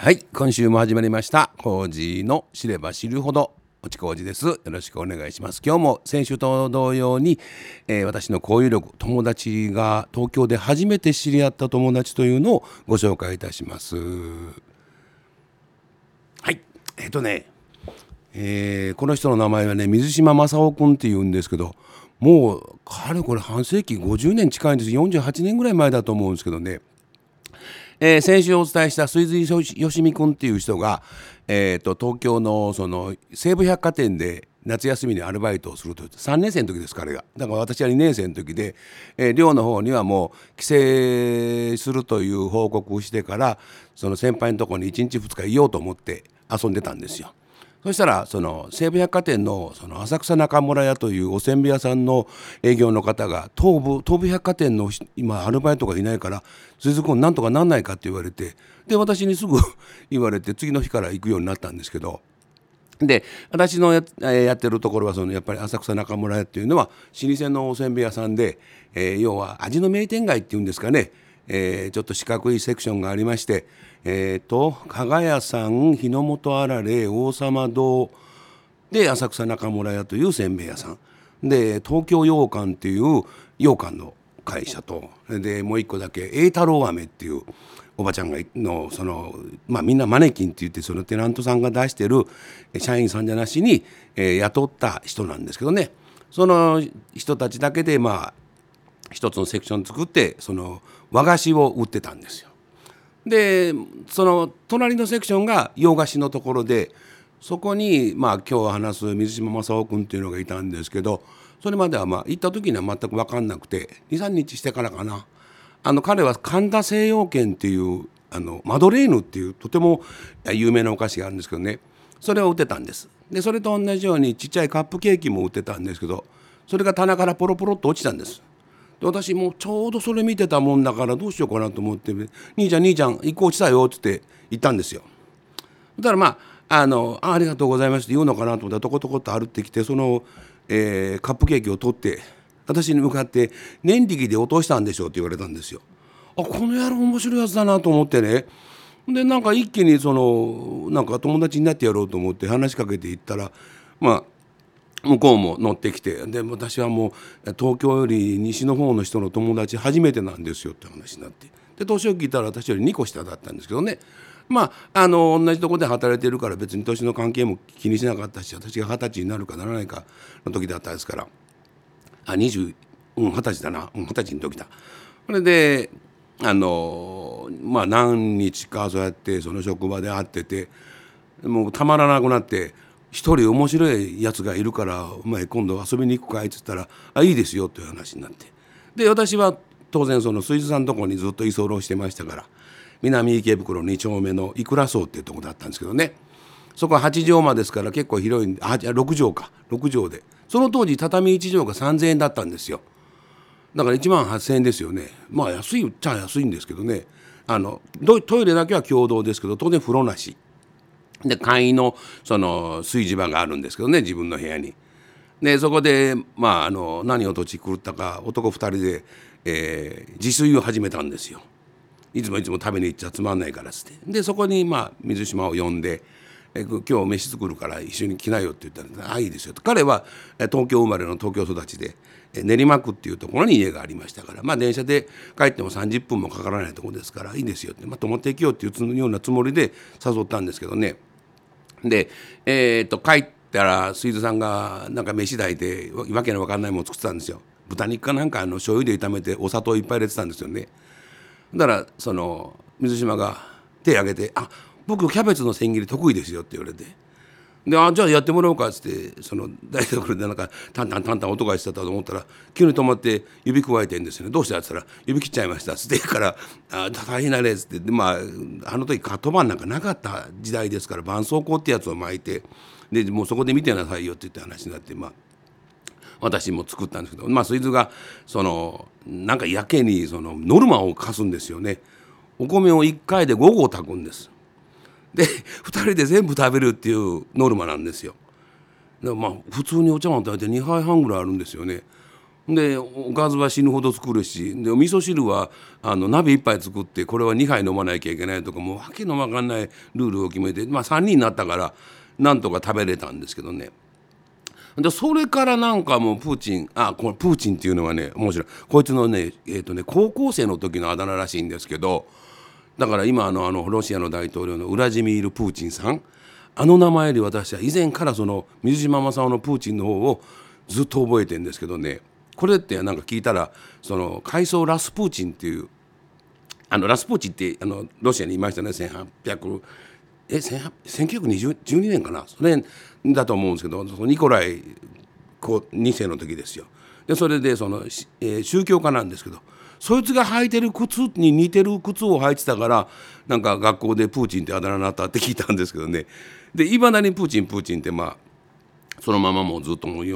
はい今週も始まりました。コージーの知れば知るほど。おちこうじです。よろしくお願いします。今日も先週と同様に、えー、私の交友録友達が東京で初めて知り合った友達というのをご紹介いたします。はい。えっ、ー、とねえー、この人の名前はね水島正夫君っていうんですけどもうかれこれ半世紀50年近いんです。48年ぐらい前だと思うんですけどね。えー、先週お伝えした水水よしみくんっていう人が、えーと、東京のその西武百貨店で夏休みにアルバイトをすると3年生の時です彼がだから私は2年生の時で、えー、寮の方にはもう帰省するという報告をしてからその先輩のとこに1日2日いようと思って遊んでたんですよ。そしたらその西武百貨店のその浅草中村屋というおせんべい屋さんの営業の方が東武東武百貨店の今アルバイトがいないから鈴木君なんとかなんないかって言われてで私にすぐ言われて次の日から行くようになったんですけどで私のややってるところはそのやっぱり浅草中村屋っていうのは老舗のおせんべい屋さんで、えー、要は味の名店街っていうんですかね、えー、ちょっと四角いセクションがありましてえーと、加賀屋さん日の本あられ王様堂。で浅草中村屋というせんべい屋さん。で東京羊羹っていう羊羹の会社と。でもう一個だけ栄太郎飴っていうおばちゃんがのそのまあみんなマネキンって言ってそのテナントさんが出してる社員さんじゃなしに、えー、雇った人なんですけどね。その人たちだけでまあ一つのセクション作ってその和菓子を売ってたんですよ。でその隣のセクションが洋菓子のところでそこにまあ今日話す水島正夫君っていうのがいたんですけどそれまではまあ行った時には全く分かんなくて23日してからかな。あの彼は神田西洋軒っていうあのマドレーヌっていうとても有名なお菓子があるんですけどね。それを売ってたんです。でそれと同じようにちっちゃいカップケーキも売ってたんですけどそれが棚からポロポロっと落ちたんです。私もちょうどそれ見てたもんだからどうしようかなと思って「兄ちゃん兄ちゃん一個落ちたよ」っつって言ったんですよ。だからまああのあ「ありがとうございます」って言うのかなと思ったらとことこと歩ってきてその、えー、カップケーキを取って私に向かって「念力で落としたんでしょ」って言われたんですよ。あこの野郎面白いやつだなと思ってねでなんか一気にそのなんか友達になってやろうと思って話しかけていったらまあ向こうも乗ってきてで私はもう東京より西の方の人の友達初めてなんですよって話になってで年を聞いたら私より2個下だったんですけどねまああの同じとこで働いてるから別に年の関係も気にしなかったし私が二十歳になるかならないかの時だったですからあ20うん二十歳だな二十歳の時だ。それであのまあ何日かそうやってその職場で会っててもうたまらなくなって。一人面白いやつがいるからお前今度遊びに行くかい？っつったら「あいいですよ」という話になって。で私は当然その水族さんのとこにずっと居候してましたから南池袋2丁目のいくら荘っていうとこだったんですけどね。そこは8畳間ですから結構広いあ6畳か。6畳で。その当時畳1畳が3,000円だったんですよ。だから1万8,000円ですよね。まあ安いっちゃ安いんですけどね。あのトイレだけは共同ですけど当然風呂なし。で簡易のその炊事場があるんですけどね自分の部屋に。でそこで、まあ、あの何を土地狂ったか男2人で、えー、自炊を始めたんですよ。いつもいつも食べに行っちゃつまんないからっつってでそこに、まあ、水島を呼んで「え今日飯作るから一緒に来なよ」って言ったら「ああいいですよ」と彼は東京生まれの東京育ちで練馬区っていうところに家がありましたからまあ電車で帰っても30分もかからないところですからいいですよって、まあ、泊まっていきようっていうようなつもりで誘ったんですけどねで、えー、っと帰ったら水津さんがなんか飯炊いてわけのわかんないもの作ってたんですよ豚肉かなんかあの醤油で炒めてお砂糖いっぱい入れてたんですよねだからその水島が手挙げて「あ僕キャベツの千切り得意ですよ」って言われて。であじゃあやってもらおうかっつってその台所でなんかタンタンタンタン音がしてたと思ったら急に止まって指くわえてんですよね。どうしたっつったら指切っちゃいましたっつって からあ大変なねっつって。でまああの時カットバンなんかなかった時代ですから絆創膏ってやつを巻いてでもうそこで見てなさいよって言って話になってまあ私も作ったんですけどまあそいつがそのなんかやけにそのノルマを課すんですよね。お米を1回で5合炊くんです。で2人で全部食べるっていうノルマなんですよ。でまあ普通にお茶碗食べて2杯半ぐらいあるんですよね。でおかずは死ぬほど作るしでお味噌汁はあの鍋1杯作ってこれは2杯飲まなきゃいけないとかもう訳の分かんないルールを決めて、まあ、3人になったからなんとか食べれたんですけどねでそれからなんかもうプーチンあこのプーチンっていうのはね面白いこいつのね,、えーとね高校生の時のあだ名らしいんですけどだから今のあのロシアの大統領のウラジミール・プーチンさんあの名前より私は以前からその水島正夫のプーチンの方をずっと覚えてるんですけどねこれってなんか聞いたらその階層ラスプーチンっていうあのラスプーチンってあのロシアにいましたね1800え1912年かなそれだと思うんですけどニコライ2世の時ですよ。でそれでその、えー、宗教家なんですけどそいつが履いてる靴に似てる靴を履いてたからなんか学校でプーチンってあだ名になったって聞いたんですけどねでいまだにプーチンプーチンってまあそのままもうずっともうもう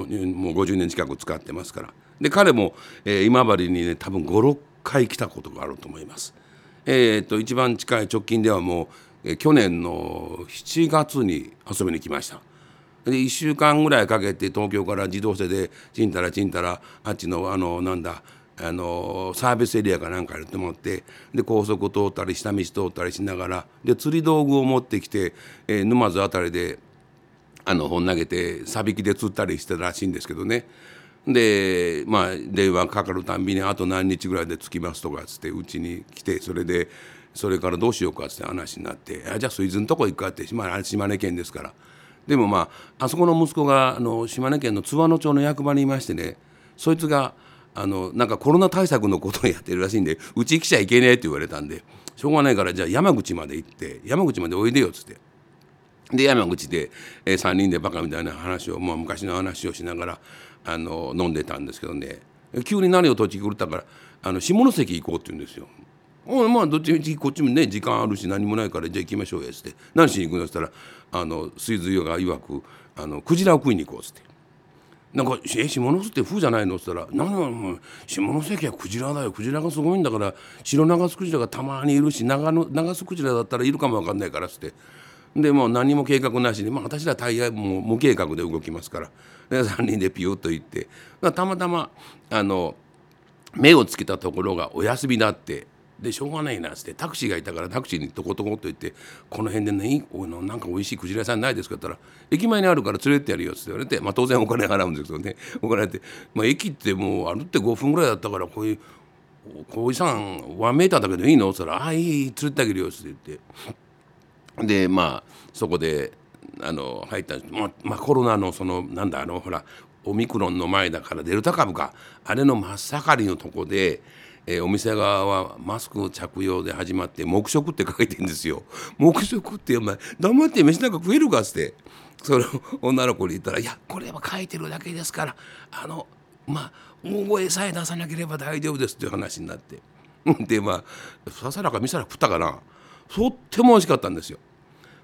50年近く使ってますからで彼も、えー、今治にね多分56回来たことがあると思います。えー、っと一番近い直近ではもう、えー、去年の7月に遊びに来ました。で1週間ぐらいかけて東京から自動車でちんたらちんたらあっちのあのなんだあのサービスエリアかなんかに止まってで高速通ったり下道通ったりしながらで釣り道具を持ってきて、えー、沼津辺りであの本投げてさびきで釣ったりしてたらしいんですけどね。でまあ電話かかるたんびにあと何日ぐらいで着きますとかっつってうちに来てそれでそれからどうしようかっつって話になってあじゃあスイズのとこ行くかって島根県ですから。でもまああそこの息子があの島根県の津和野町の役場にいましてねそいつがあのなんかコロナ対策のことをやってるらしいんでうち来ちゃいけねえって言われたんでしょうがないからじゃあ山口まで行って山口までおいでよっつって。で山口で、えー、3人でバカみたいな話を、まあ、昔の話をしながらあの飲んでたんですけどね急に何を土地狂ったからあの下関行こうって言うんですよ。おまあどっちみちこっちもね時間あるし何もないからじゃあ行きましょうやっつって何しに行くのっつったらあの水随が曰くあのクジラを食いに行こうっつって。なんか「え下関って風じゃないの?」っつったら「何も下関はクジラだよ。クジラがすごいんだから白長スクジラがたまにいるし長長スクジラだったらいるかも分かんないから」っつって。でもう何も計画なしに、まあ、私ら大概もう無計画で動きますから。で3人でピュッと行って。たまたまあの目をつけたところがお休みだってでしょうがないなっつってタクシーがいたからタクシーにとことこと言って「この辺でねおのなんか美味しいクジラ屋さんないですか?」って言ったら「駅前にあるから連れてやるよ」っつって言われて、まあ、当然お金払うんですけどね お金って、まあ、駅ってもう歩って5分ぐらいだったからこういう「小井さん1メーターだけどいいの?」っつったら「ああいい連れてあげるよ」っつって言ってでまあそこであの入ったんです、まあ、まあコロナのそのなんだあのほらオミクロンの前だからデルタ株かあれの真っ盛りのとこで。えー、お店側はマスク着用で始まって黙食って書いてんですよ。黙食ってお前黙って飯なんか食えるかっつって。それを女の子に言ったら「いやこれは書いてるだけですからあのまあ大声さえ出さなければ大丈夫です」っていう話になって。でまあささらかみさら食ったかな。とっても美味しかったんですよ。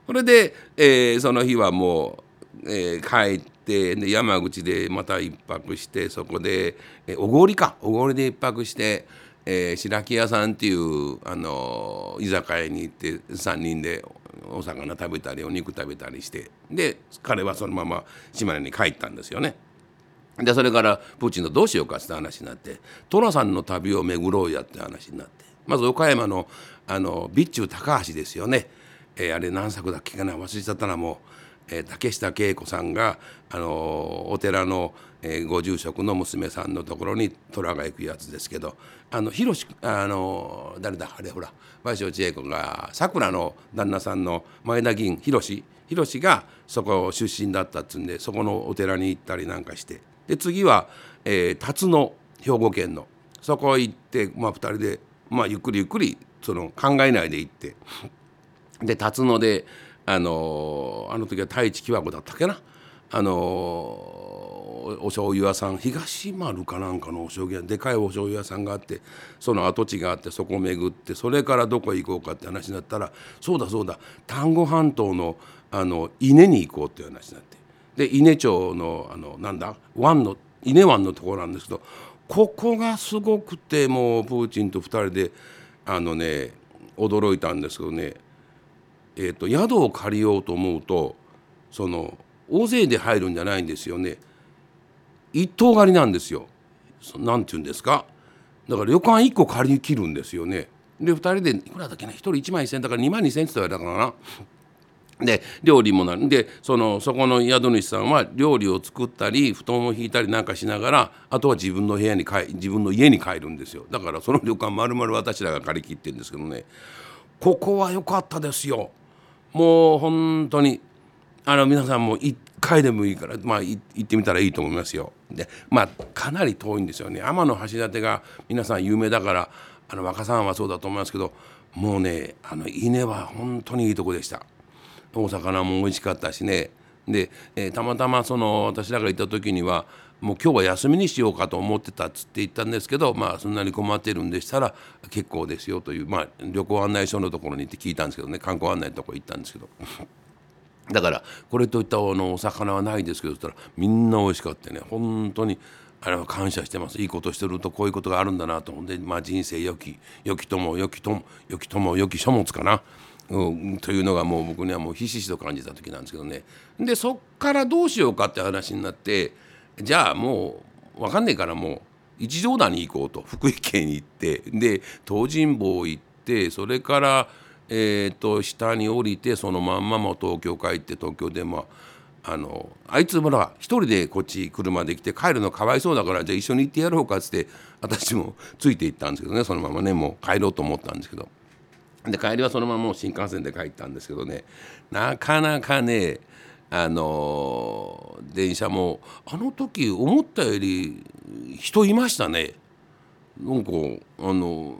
それで、えー、その日はもう、えー、帰ってで山口でまた一泊してそこで、えー、小郡か。小郡で一泊して、えー、白木屋さんっていうあの居酒屋に行って3人でお魚食べたりお肉食べたりしてで彼はそのまま島根に帰ったんですよね。でそれからプーチンとどうしようかって話になって寅さんの旅を巡ろうやって話になってまず岡山のあの備中高橋ですよねえー、あれ何作だっけかな忘れちゃったなもう、えー、竹下恵子さんが、あの、お寺の、えー、ご住職の娘さんのところに虎が行くやつですけどあの広あの、誰だあれほら賠償千恵子がさくらの旦那さんの前田議員広広がそこ出身だったっつうんでそこのお寺に行ったりなんかしてで次は、えー、辰野兵庫県のそこ行って、まあ、2人で、まあ、ゆっくりゆっくりその考えないで行ってで辰野であのあの時は太一喜和子だったっけな。あのお醤油屋さん東丸かなんかのお醤油屋でかいお醤油屋さんがあってその跡地があってそこを巡ってそれからどこへ行こうかって話になったらそうだそうだ丹後半島のあの伊根に行こうっていう話になって。で伊根町のあのなんだ湾の伊根湾のところなんですけどここがすごくてもうプーチンと2人であのね驚いたんですけどねえーと、宿を借りようと思うとその大勢で入るんじゃないんですよね。一棟借りなんですよ。何て言うんですか？だから旅館1個借り切るんですよね。で2人でいくらだっけな？1人1万1,000円だから2万2,000円って言われたからな。で料理もなる。でそのそこの宿主さんは料理を作ったり布団を引いたりなんかしながらあとは自分の部屋に帰自分の家に帰るんですよ。だからその旅館まるまる私らが借り切ってるんですけどね。ここは良かったですよ。もう本当にあの皆さんも1回でもいいからまあ行ってみたらいいと思いますよ。でまあかなり遠いんですよね。天橋立が皆さん有名だからあの若さんはそうだと思いますけどもうねあの稲は本当にいいとこでした。お魚も美味しかったしね。で、えー、たまたまその私らが行った時にはもう今日は休みにしようかと思ってたっつって言ったんですけどまあそんなに困ってるんでしたら結構ですよという、まあ、旅行案内所のところに行って聞いたんですけどね観光案内のところ行ったんですけど。だからこれといったあのお魚はないですけどそしたらみんな美味しかったね。本当にあれは感謝してます。いいことしてるとこういうことがあるんだなと思って、まあ、人生良き良きとも良きとも良きとも良き書物かな。うん、というのがもう僕にはもうひしひしと感じた時なんですけどね。でそっからどうしようかって話になってじゃあもう分かんねえからもう一条田に行こうと。福井県に行って。で東尋坊行ってそれから、えーと、下に降りてそのまんまも東京帰って東京でまああのあいつもら一人でこっち車で来て帰るのかわいそうだからじゃあ一緒に行ってやろうかっつって私もついて行ったんですけどねそのままねもう帰ろうと思ったんですけど。で帰りはそのままもう新幹線で帰ったんですけどねなかなかねあの電車もあの時思ったより人いましたね。なんかあの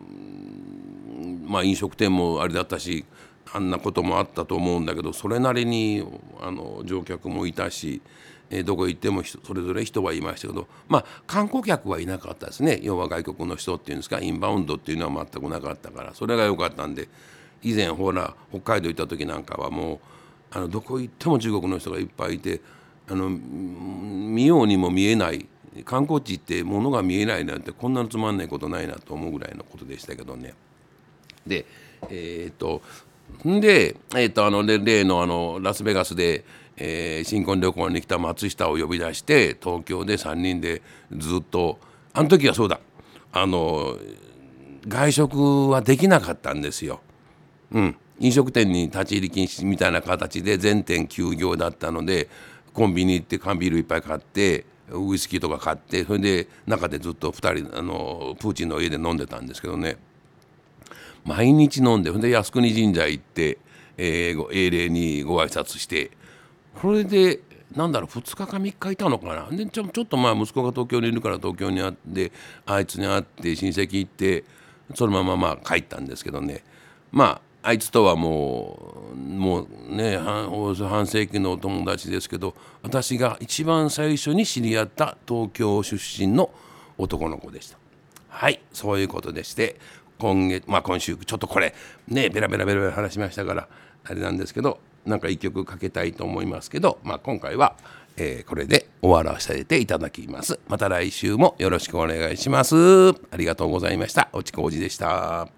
まあ飲食店もあれだったしあんなこともあったと思うんだけどそれなりにあの乗客もいたしえ、どこ行ってもそれぞれ人はいましたけどまあ観光客はいなかったですね要は外国の人っていうんですかインバウンドっていうのは全くなかったからそれが良かったんで以前ほら北海道行った時なんかはもうあのどこ行っても中国の人がいっぱいいてあの見ようにも見えない観光地って物が見えないなんてこんなのつまんないことないなと思うぐらいのことでしたけどね。でえー、っとで、えー、っとあの例のあのラスベガスでえー、新婚旅行に来た松下を呼び出して東京で3人でずっとあの時はそうだあの外食はできなかったんですよ。うん、飲食店に立ち入り禁止みたいな形で全店休業だったのでコンビニ行って缶ビールいっぱい買ってウイスキーとか買ってそれで中でずっと2人あのプーチンの家で飲んでたんですけどね。毎日飲んでほんで靖国神社行って、えー、英霊にご挨拶してこれでなんだろう2日か3日いたのかな。でちょちょっとまあ息子が東京にいるから東京にあってあいつに会って親戚行ってそのまままあ帰ったんですけどね。まああいつとはもうもうね半半世紀のお友達ですけど私が一番最初に知り合った東京出身の男の子でした。はいそういうことでして今月まあ今週ちょっとこれねベラベラベラベラ話しましたからあれなんですけどなんか一曲かけたいと思いますけど、まあ、今回は、えー、これで終わらせていただきます。また来週もよろしくお願いします。ありがとうございました。おちこおじでした。